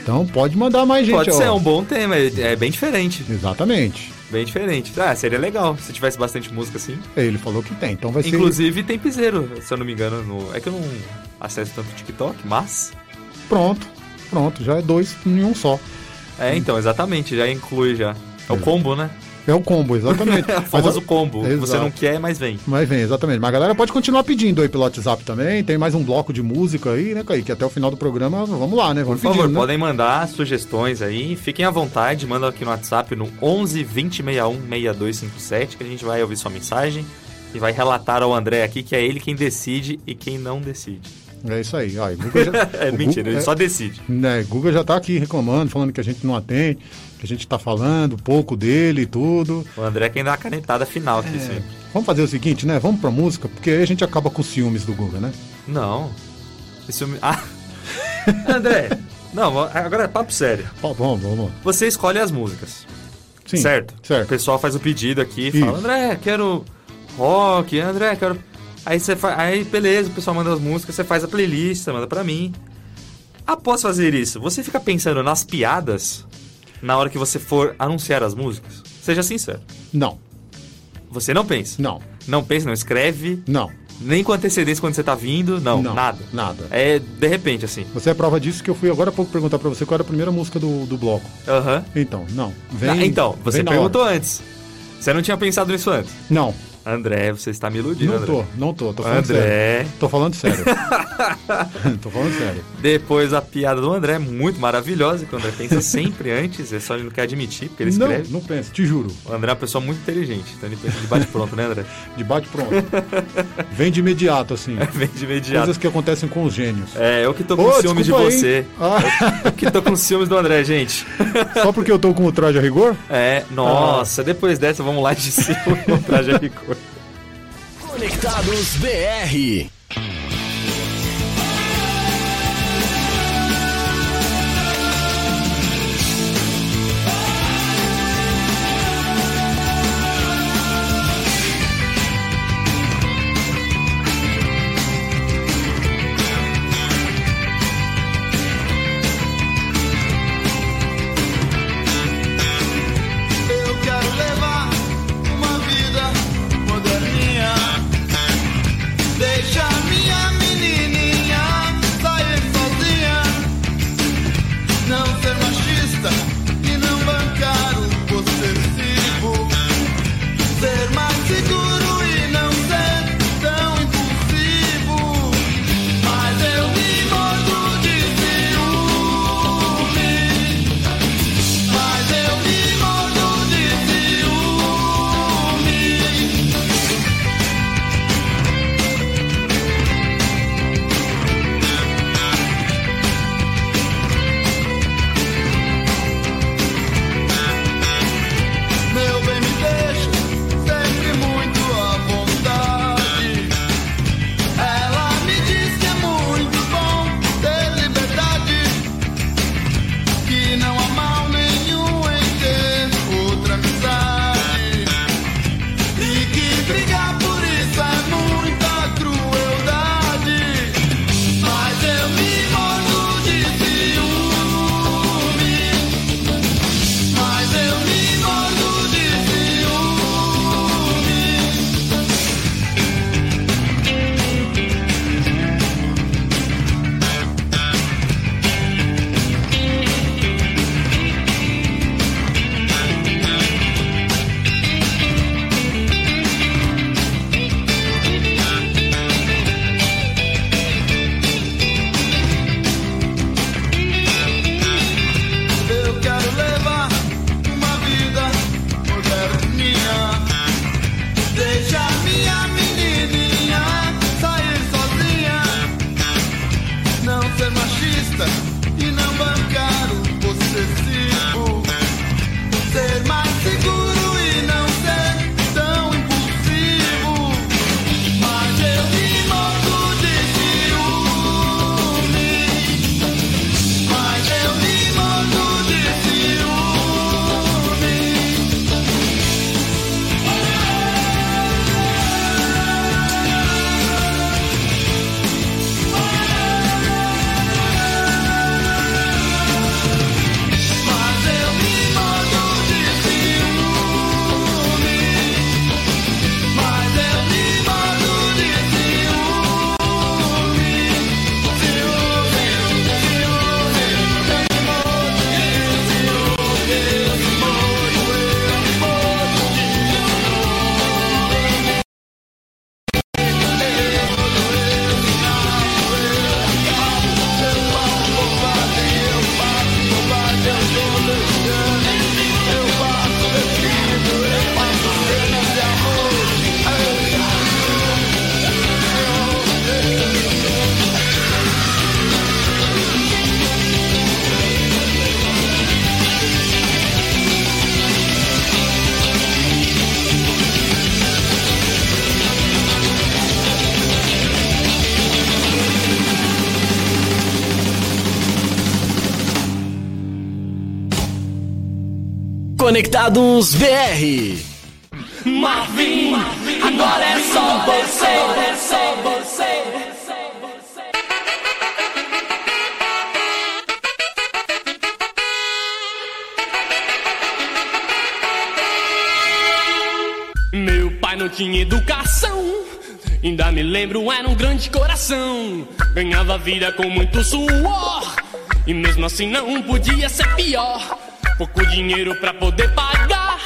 S1: Então pode mandar mais gente.
S2: Pode
S1: ó.
S2: ser, é um bom tema, é é bem diferente.
S1: Exatamente.
S2: Bem diferente. Ah, seria legal se tivesse bastante música assim.
S1: Ele falou que tem. Então vai ser.
S2: Inclusive tem piseiro, se eu não me engano. No... É que eu não acesso tanto o TikTok, mas.
S1: Pronto. Pronto, já é dois em um só.
S2: É, então, exatamente, já inclui já. É o combo, né?
S1: É o combo, exatamente.
S2: É o famoso combo. que Você
S1: Exato.
S2: não quer, mas vem.
S1: Mas vem, exatamente. Mas a galera pode continuar pedindo aí pelo WhatsApp também. Tem mais um bloco de música aí, né, Kaique? Até o final do programa, vamos lá, né?
S2: Por
S1: Vamos
S2: favor,
S1: pedindo, né?
S2: podem mandar sugestões aí. Fiquem à vontade, mandam aqui no WhatsApp no 11 20 61 6257 que a gente vai ouvir sua mensagem e vai relatar ao André aqui que é ele quem decide e quem não decide.
S1: É isso aí. E Guga já-
S2: É mentira,
S1: Guga-
S2: ele
S1: é-
S2: só decide.
S1: Né, Guga já tá aqui reclamando, falando que a gente não atende, que a gente tá falando pouco dele e tudo.
S2: O André é quem dá a canetada final aqui sempre.
S1: Vamos fazer o seguinte, né? Vamos pra música, porque aí a gente acaba com os ciúmes do Guga, né?
S2: Não. Esse homem... Ah! André! Não, agora é papo sério.
S1: Vamos, vamos.
S2: Você escolhe as músicas.
S1: Sim,
S2: certo?
S1: certo.
S2: O pessoal faz o pedido aqui,
S1: Isso.
S2: fala, André, quero rock, André, quero. Aí você faz. Aí beleza, o pessoal manda as músicas, você faz a playlist, você manda pra mim. Após fazer isso, você fica pensando nas piadas na hora que você for anunciar as músicas? Seja sincero.
S1: Não.
S2: Você não pensa?
S1: Não.
S2: Não pensa, não escreve?
S1: Não.
S2: Nem com antecedência quando você tá vindo? Não,
S1: Não,
S2: nada.
S1: nada.
S2: É de repente, assim.
S1: Você é prova disso que eu fui agora há pouco perguntar pra você qual era a primeira música do, do bloco.
S2: Aham.
S1: Então, não. Vem,
S2: Ah, então, você perguntou antes. Você não tinha pensado nisso antes?
S1: Não.
S2: André, você está me iludindo,
S1: Não
S2: André.
S1: tô, não tô, tô falando
S2: André.
S1: sério. Tô falando sério. tô falando sério.
S2: Depois a piada do André, muito maravilhosa, que o André pensa sempre antes, é só ele não quer admitir, porque ele
S1: não,
S2: escreve.
S1: não penso, te juro.
S2: O André é uma pessoa muito inteligente, então ele pensa de bate-pronto, né, André?
S1: De bate pronto. Vem de imediato, assim.
S2: Vem de imediato.
S1: Coisas que acontecem com os gênios.
S2: É, eu que tô com
S1: Ô,
S2: ciúmes de
S1: aí,
S2: você.
S1: Ah.
S2: Eu que tô com ciúmes do André, gente.
S1: Só porque eu tô com o traje a rigor?
S2: É, nossa, depois dessa vamos lá de cima com o traje a rigor.
S3: Conectados BR. Conectados BR.
S18: Marvin, agora é só você, é só você. Meu pai não tinha educação. Ainda me lembro, era um grande coração. Ganhava vida com muito suor. E mesmo assim não podia ser pior. Pouco dinheiro pra poder pagar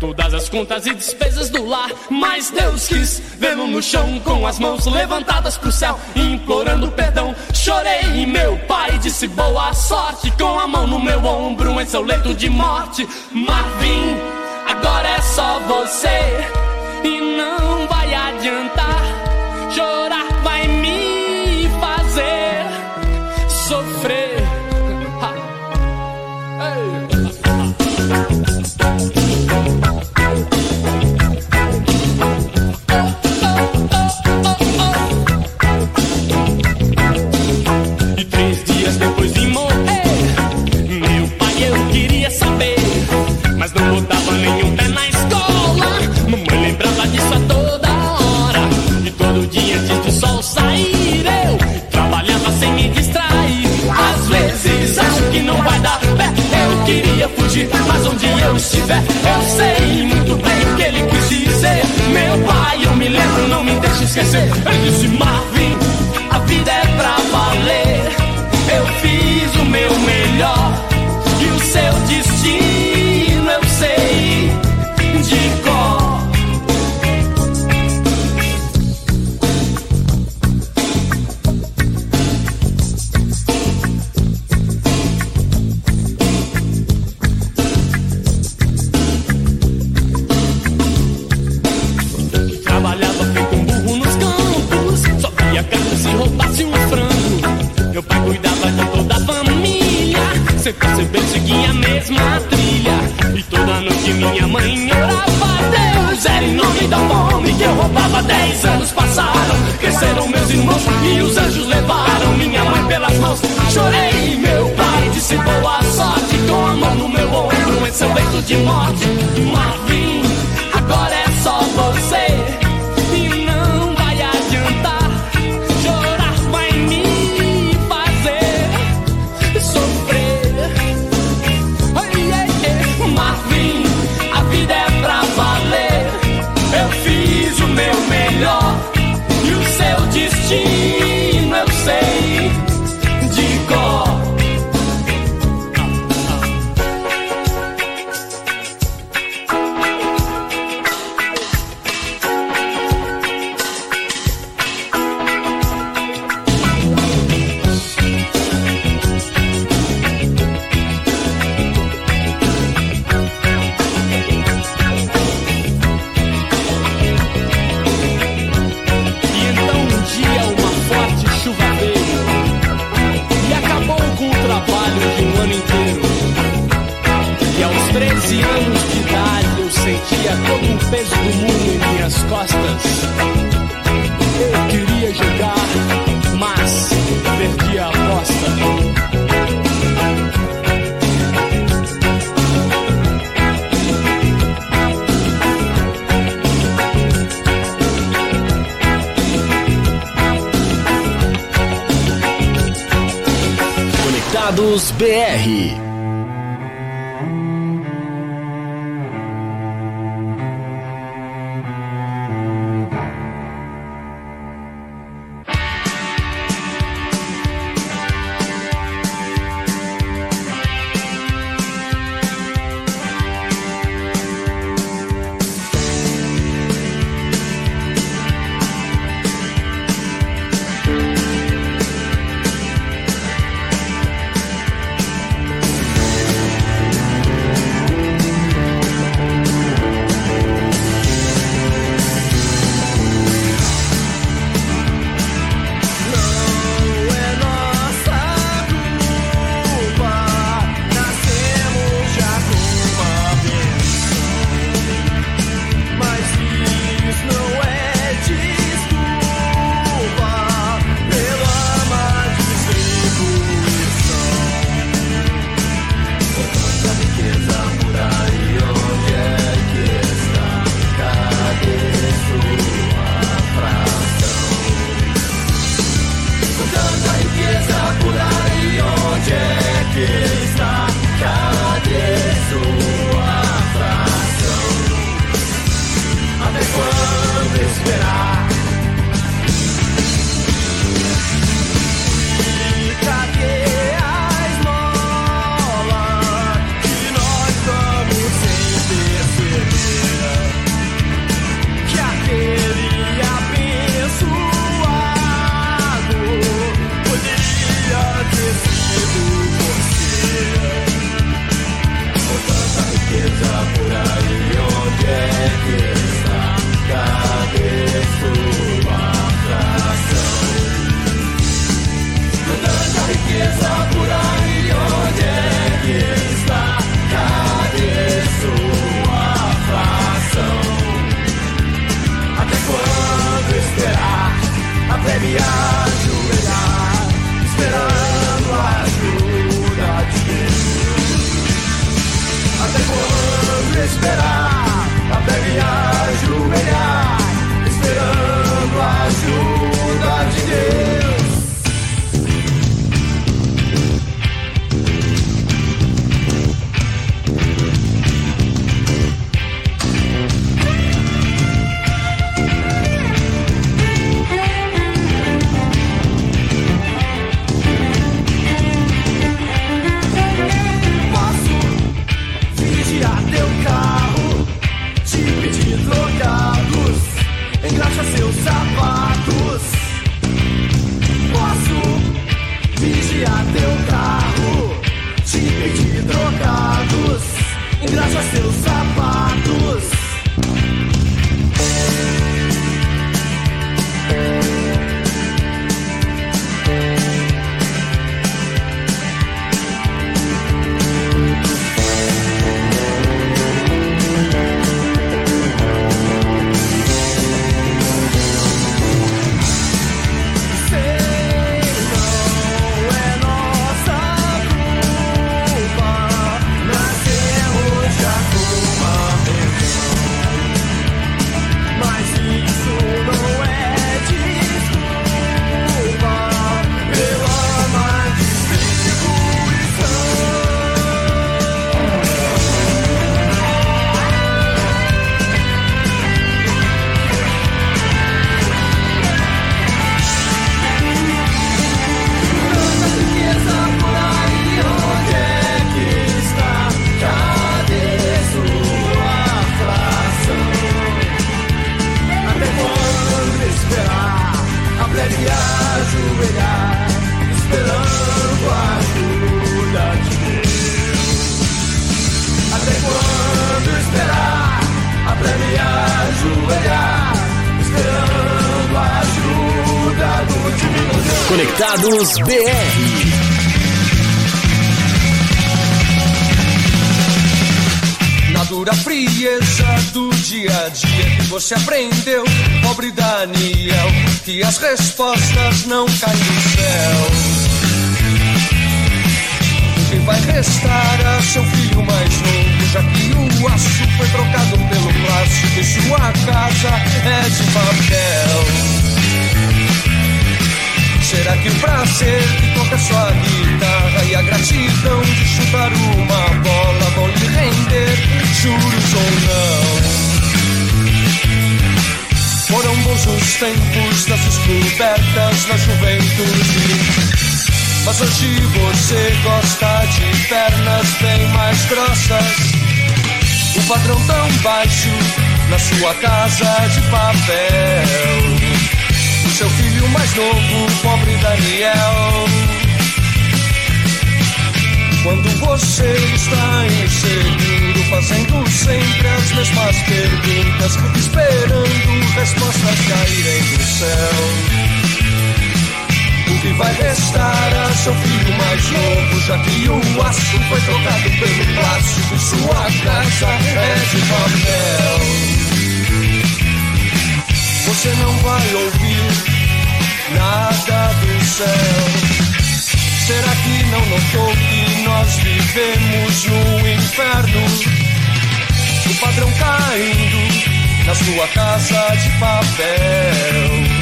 S18: todas as contas e despesas do lar. Mas Deus quis vê-lo no chão com as mãos levantadas pro céu, implorando perdão. Chorei e meu pai disse boa sorte com a mão no meu ombro em seu leito de morte. Marvin, agora é só você e não vai adiantar. Não vai dar pé. Eu queria fugir, mas onde eu estiver, eu sei muito bem o que ele quis dizer. Meu pai, eu me lembro, não me deixe esquecer. Ele disse: Marvin, a vida é pra valer. Eu fiz o meu melhor e o seu destino Chorei, meu pai disse boa sorte, com a mão no meu ombro em seu leito de morte.
S16: Deus
S3: BR.
S16: padrão tão baixo na sua casa de papel. O seu filho mais novo, o pobre Daniel. Quando você está inseguro, fazendo sempre as mesmas perguntas, esperando respostas caírem do céu que vai restar a seu filho mais novo, já que o aço foi trocado pelo plástico sua casa é de papel. Você não vai ouvir nada do céu. Será que não notou que nós vivemos no inferno? O padrão caindo na sua casa de papel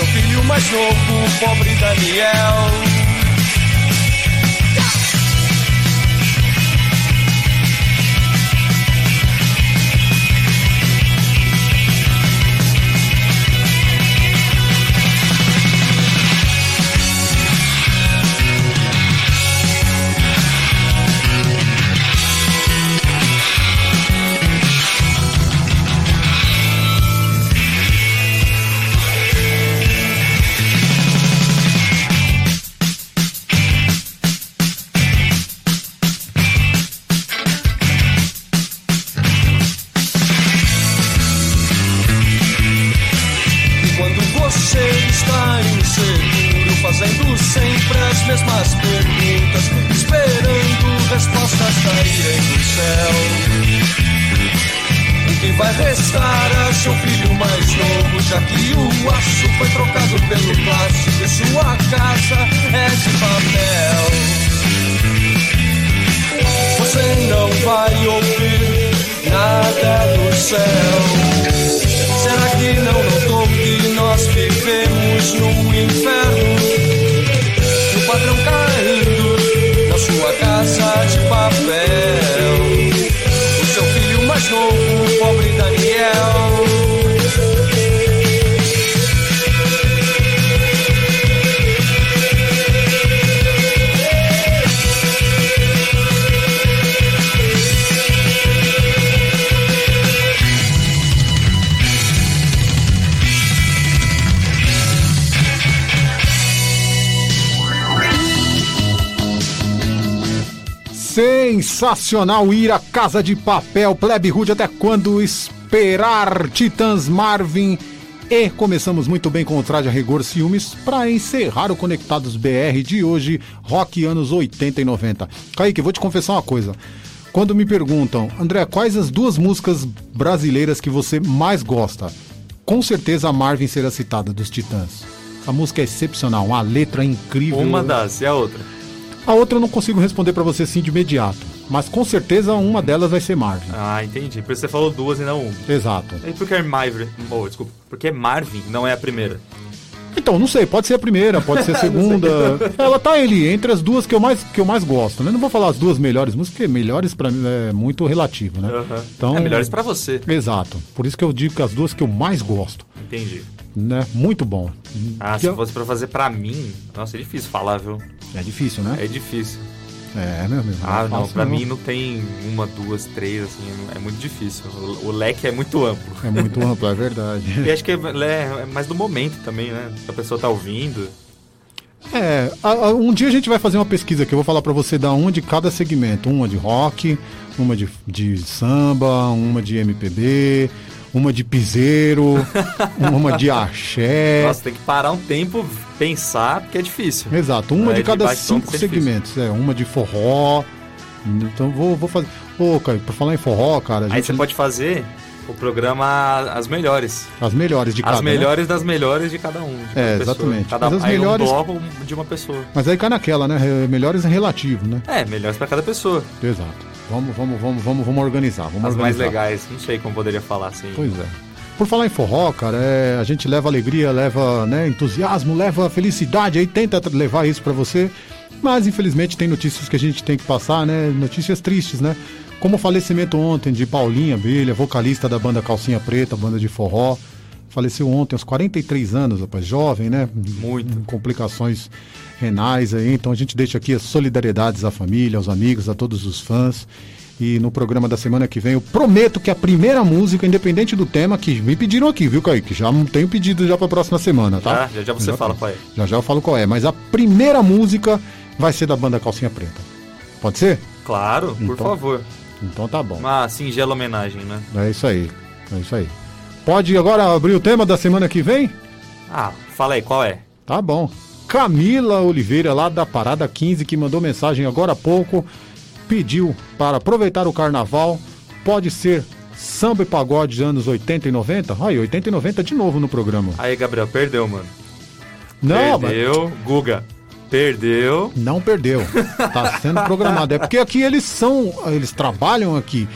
S16: seu filho mais novo, o pobre Daniel.
S1: Sensacional ir à Casa de Papel, Plebe Rude, até quando esperar Titãs Marvin. E começamos muito bem com o Traje a Rigor Ciúmes para encerrar o Conectados BR de hoje, rock anos 80 e 90. Kaique, vou te confessar uma coisa. Quando me perguntam, André, quais as duas músicas brasileiras que você mais gosta? Com certeza a Marvin será citada dos Titãs. A música é excepcional, uma letra incrível.
S2: Uma das, e a outra?
S1: A outra eu não consigo responder pra você assim de imediato. Mas com certeza uma delas vai ser Marvin.
S2: Ah, entendi. Por isso você falou duas e não uma.
S1: Exato.
S2: E por que Marvin? Oh, desculpa. Porque Marvin não é a primeira.
S1: Então, não sei, pode ser a primeira, pode ser a segunda. Ela tá ali, entre as duas que eu mais, que eu mais gosto, né? Não vou falar as duas melhores músicas, porque melhores pra mim é muito relativo, né?
S2: Aham.
S1: Então,
S2: É melhores pra você.
S1: Exato. Por isso que eu digo que as duas que eu mais gosto,
S2: Entendi.
S1: né? Muito bom.
S2: Ah,
S1: Que
S2: se
S1: eu-
S2: fosse pra fazer pra mim, nossa, é difícil falar, viu?
S1: É difícil, né?
S2: É difícil.
S1: É, meu amigo.
S2: Ah,
S1: é
S2: não, pra mim não tem uma, duas, três, assim, é muito difícil. O, o leque é muito amplo.
S1: É muito amplo, é verdade.
S2: E acho que é, é mais do momento também, né? A pessoa tá ouvindo.
S1: É, a- a- um dia a gente vai fazer uma pesquisa que eu vou falar pra você dar uma de cada segmento. Uma de rock, uma de, de samba, uma de MPB, uma de piseiro, uma de axé.
S2: Nossa, tem que parar um tempo, pensar, porque é difícil.
S1: Exato, uma
S2: É,
S1: de cada
S2: bate-tom
S1: cinco
S2: é
S1: segmentos. É, uma de forró. Então vou, vou fazer. Ô, Caio, pra falar em forró, cara, a
S2: Aí
S1: gente.
S2: você pode fazer o programa As Melhores.
S1: As melhores de cada.
S2: As
S1: né?
S2: melhores das melhores de cada um. de
S1: É,
S2: pessoa.
S1: exatamente.
S2: Cada,
S1: Mas as
S2: aí
S1: melhores-
S2: um bloco de uma pessoa.
S1: Mas aí cai naquela, né? Re- Melhores é relativo, né?
S2: É, melhores pra cada pessoa.
S1: Exato. Vamos, vamos, vamos, vamos, vamos organizar. Vamos
S2: As mais
S1: organizar.
S2: legais, não sei como poderia falar assim.
S1: Pois é. Por falar em forró, cara, é, a gente leva alegria, leva né, entusiasmo, leva felicidade, aí tenta levar isso pra você. Mas infelizmente tem notícias que a gente tem que passar, né? Notícias tristes, né? Como o falecimento ontem de Paulinha Abelha, vocalista da banda Calcinha Preta, banda de forró. Faleceu ontem aos 43 anos, rapaz, jovem, né?
S2: Muito.
S1: Complicações renais aí. Então a gente deixa aqui as solidariedades à família, aos amigos, a todos os fãs. E no programa da semana que vem eu prometo que a primeira música, independente do tema, que me pediram aqui, viu, Kaique? Já não tenho pedido já pra próxima semana, tá?
S2: Já, já, já você fala qual é.
S1: Já já eu falo qual é. Mas a primeira música vai ser da banda Calcinha Preta. Pode ser?
S2: Claro, por
S1: Então-
S2: favor.
S1: Então tá bom.
S2: Uma singela homenagem, né?
S1: É isso aí. É isso aí. Pode agora abrir o tema da semana que vem?
S2: Ah, fala aí, qual é?
S1: Tá bom. Camila Oliveira, lá da Parada 15, que mandou mensagem agora há pouco, pediu para aproveitar o carnaval. Pode ser samba e pagode de anos 80 e 90? Aí, 80 e 90 de novo no programa.
S2: Aí, Gabriel, perdeu, mano.
S1: Não,
S2: perdeu. Guga, perdeu.
S1: Não perdeu. Tá sendo programado. É porque aqui eles são, eles trabalham aqui.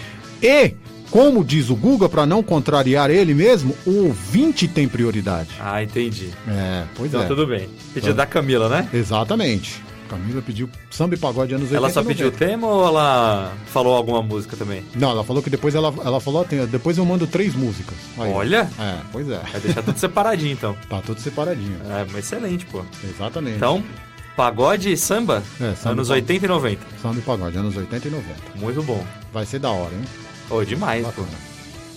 S1: E, como diz o Guga, para não contrariar ele mesmo, o ouvinte tem prioridade.
S2: Ah, entendi.
S1: É, pois
S2: Então
S1: é.
S2: tudo bem. Pedido
S1: Então-
S2: da Camila, né?
S1: Exatamente. Camila pediu samba e pagode anos 80
S2: Ela só pediu o
S1: 90.
S2: tema ou ela falou alguma música também?
S1: Não, ela falou que depois ela, ela falou, depois eu mando três músicas. Aí.
S2: Olha!
S1: É, pois é.
S2: Vai deixar tudo separadinho, então.
S1: Tá tudo separadinho.
S2: É, mas excelente, pô.
S1: Exatamente.
S2: Então, pagode e samba?
S1: É, samba
S2: anos
S1: e pagode.
S2: 80 e 90.
S1: Samba e pagode, anos 80 e 90.
S2: Muito bom.
S1: Vai ser da hora, hein?
S2: Ô, demais,
S1: Bacana.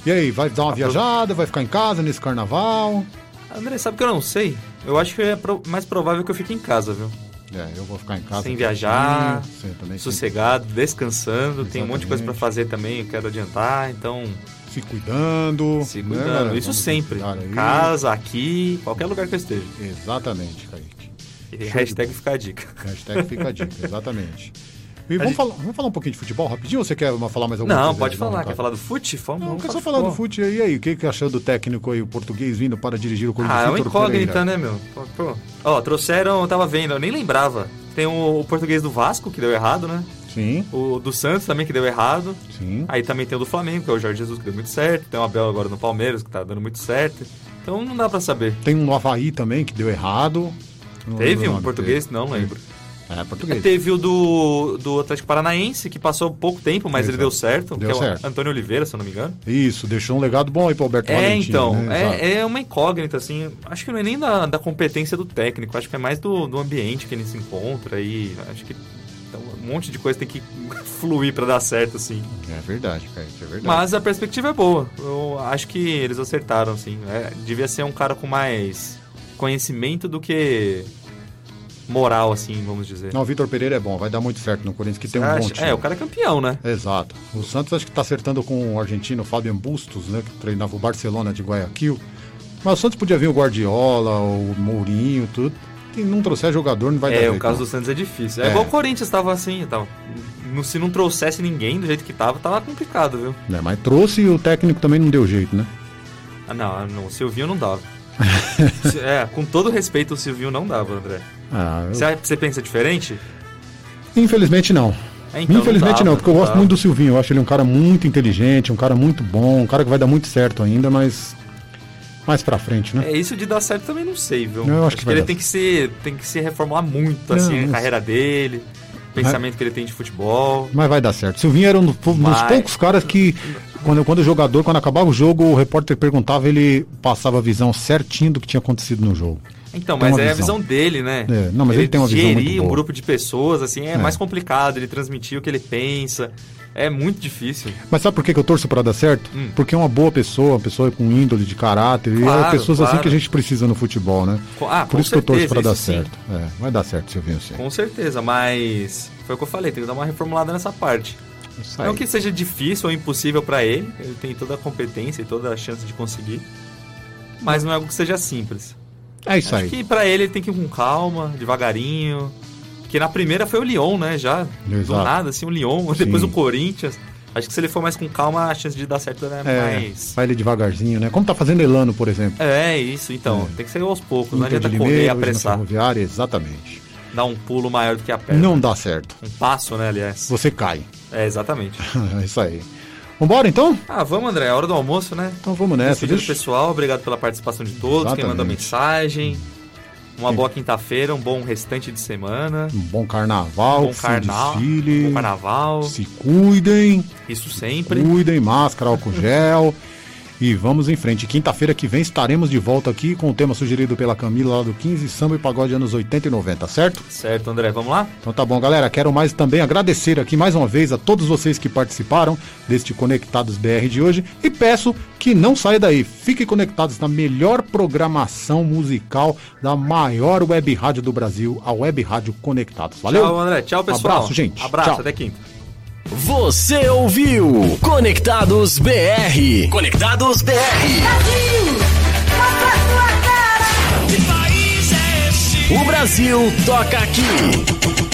S1: E aí, vai dar uma viajada, vai ficar em casa nesse carnaval?
S2: pô. André, sabe que eu não sei? Eu acho que é mais provável que eu fique em casa, viu?
S1: É, eu vou ficar em casa.
S2: sem viajar,
S1: sem- também
S2: sossegado, descansando. Tem um monte de coisa pra
S1: Exatamente.
S2: fazer também, eu quero adiantar, então.
S1: Se cuidando.
S2: Se
S1: né,
S2: cuidando.
S1: galera?
S2: Isso sempre. casa, aqui, qualquer lugar que eu esteja.
S1: Exatamente, Kaique.
S2: E
S1: Show
S2: hashtag fica a dica.
S1: Hashtag fica a dica, exatamente. E vamos,
S2: gente-
S1: falar, vamos falar um pouquinho de futebol rapidinho ou você quer falar mais alguma
S2: Não,
S1: coisa?
S2: pode
S1: aí?
S2: falar.
S1: tá.
S2: Quer falar do fute? Vamos,
S1: Não,
S2: vamos
S1: quer só
S2: falar
S1: falar
S2: do
S1: fute e aí, o que, que achou do técnico aí, o português vindo para dirigir o Corinthians?
S2: Ah, é uma incógnita,
S1: Pereira?
S2: né, meu? Pô, pô. Ó, trouxeram, eu tava vendo, eu nem lembrava. Tem o, o português do Vasco, que deu errado, né?
S1: Sim,
S2: O do Santos também, que deu errado.
S1: sim.
S2: Aí também tem o do Flamengo, que é o Jorge Jesus, que deu muito certo. Tem o Abel agora no Palmeiras, que tá dando muito certo. Então não dá pra saber.
S1: Tem um no Havaí também que deu errado. Não
S2: Teve um português?
S1: dele.
S2: Não lembro.
S1: É, português.
S2: Teve o do, do Atlético Paranaense, que passou pouco tempo, mas ele
S1: Exato.
S2: deu certo.
S1: Deu
S2: que é
S1: certo.
S2: o Antônio Oliveira, se eu não me engano.
S1: Isso, deixou um legado bom aí pro Alberto
S2: É,
S1: Valentim,
S2: então,
S1: né?
S2: É, é uma incógnita, assim. Acho que não é nem da, da competência do técnico, acho que é mais do, do ambiente que ele se encontra e acho que então, um monte de coisa tem que fluir pra dar certo, assim.
S1: É verdade, cara, é verdade.
S2: Mas a perspectiva é boa. Eu acho que eles acertaram, assim. É, devia ser um cara com mais conhecimento do que moral, assim, vamos dizer.
S1: Não, o Vitor Pereira é bom, vai dar muito certo no Corinthians, que tem um
S2: Você acha?
S1: time.
S2: É, o cara é campeão, né?
S1: Exato. O Santos acho que tá acertando com o argentino Fabian Bustos, né? Que treinava o Barcelona de Guayaquil. Mas o Santos podia vir o Guardiola, o Mourinho, tudo. E não trouxer jogador, não vai dar
S2: É,
S1: jeito,
S2: o caso
S1: não.
S2: do Santos é difícil. É,
S1: É.
S2: igual o Corinthians tava assim e tal. Se não trouxesse ninguém do jeito que tava, tava complicado, viu?
S1: É, mas trouxe e o técnico também não deu jeito, né?
S2: Ah, não, não, o Silvinho não dava. É, com todo respeito, o Silvinho não dava, André.
S1: Ah, eu-
S2: Você, você pensa diferente?
S1: Infelizmente não.
S2: É, então,
S1: Infelizmente
S2: não
S1: não,
S2: dava,
S1: porque eu
S2: não
S1: gosto
S2: dava.
S1: muito do Silvinho. Eu acho ele um cara muito inteligente, um cara muito bom, um cara que vai dar muito certo ainda, mas mais pra frente, né?
S2: É, isso de dar certo também não sei, viu?
S1: Eu acho que vai
S2: ele
S1: dar
S2: tem que, se, tem que se reformular muito,
S1: Não,
S2: assim, a
S1: mas-
S2: carreira dele, o pensamento que ele tem de futebol.
S1: Mas vai dar certo. Silvinho era um dos,
S2: Vai.
S1: poucos caras que, quando, quando o jogador, quando acabava o jogo, o repórter perguntava, ele passava a visão certinho do que tinha acontecido no jogo.
S2: Então,
S1: Tem
S2: mas é a
S1: visão.
S2: visão dele, né?
S1: É, não, mas ele tem uma visão
S2: gerir
S1: muito
S2: um
S1: boa.
S2: grupo de pessoas, assim, é,
S1: É.
S2: mais complicado. Ele transmitir o que ele pensa. É muito difícil.
S1: Mas sabe por que, eu torço pra dar certo?
S2: Hum.
S1: Porque é uma boa pessoa, uma pessoa com índole de caráter, e é
S2: Claro,
S1: pessoas assim
S2: claro.
S1: que a gente precisa no futebol, né?
S2: Ah,
S1: Por isso que eu torço
S2: certeza,
S1: pra dar
S2: sim.
S1: certo. É, vai dar certo, Silvinho, sim.
S2: Com certeza, mas foi o que eu falei, tem que dar uma reformulada nessa parte.
S1: Isso
S2: Não
S1: aí.
S2: que seja difícil ou impossível pra ele, ele tem toda a competência e toda a chance de conseguir, mas não é algo que seja simples.
S1: É isso
S2: Acho
S1: aí.
S2: que pra ele ele tem que ir com calma, devagarinho. Que na primeira foi o Lyon, né? Já do
S1: Exato.
S2: nada, assim, o Lyon, depois
S1: Sim.
S2: o Corinthians. Acho que se ele for mais com calma, a chance de dar certo é,
S1: É,
S2: mais.
S1: vai ele devagarzinho, né? Como tá fazendo Elano, por exemplo.
S2: É, isso, então. Tem que ser aos poucos, não
S1: Inter
S2: adianta
S1: de
S2: correr e apressar.
S1: Exatamente.
S2: Dar um pulo maior do que a perna.
S1: Não dá certo.
S2: Um passo, né, aliás.
S1: Você cai.
S2: É, exatamente.
S1: é isso aí. Vambora então?
S2: Ah, vamos, André. É hora do almoço, né?
S1: Então vamos nessa.
S2: Despedido
S1: Deixa...
S2: pessoal, obrigado pela participação de todos, quem mandou
S1: Exatamente.
S2: mensagem. Uma boa quinta-feira, um bom restante de semana.
S1: Um bom carnaval,
S2: bom
S1: fim
S2: carnaval,
S1: de desfile.
S2: bom carnaval.
S1: Se cuidem.
S2: Isso sempre.
S1: Cuidem, máscara, álcool gel. E vamos em frente. Quinta-feira que vem estaremos de volta aqui com o tema sugerido pela Camila lá do 15 Samba e Pagode anos 80 e 90, certo?
S2: Certo, André, vamos lá?
S1: Então tá bom, galera. Quero mais também agradecer aqui mais uma vez a todos vocês que participaram deste Conectados BR de hoje e peço que não saia daí. Fiquem conectados na melhor programação musical da maior web rádio do Brasil, a Web Rádio Conectados. Valeu?
S2: Tchau, André. Tchau, pessoal.
S1: Abraço, gente.
S2: Abraço,
S1: Tchau.
S2: até quinta.
S3: Você ouviu Conectados BR. Conectados BR.
S4: Que país é esse?
S3: O Brasil toca aqui.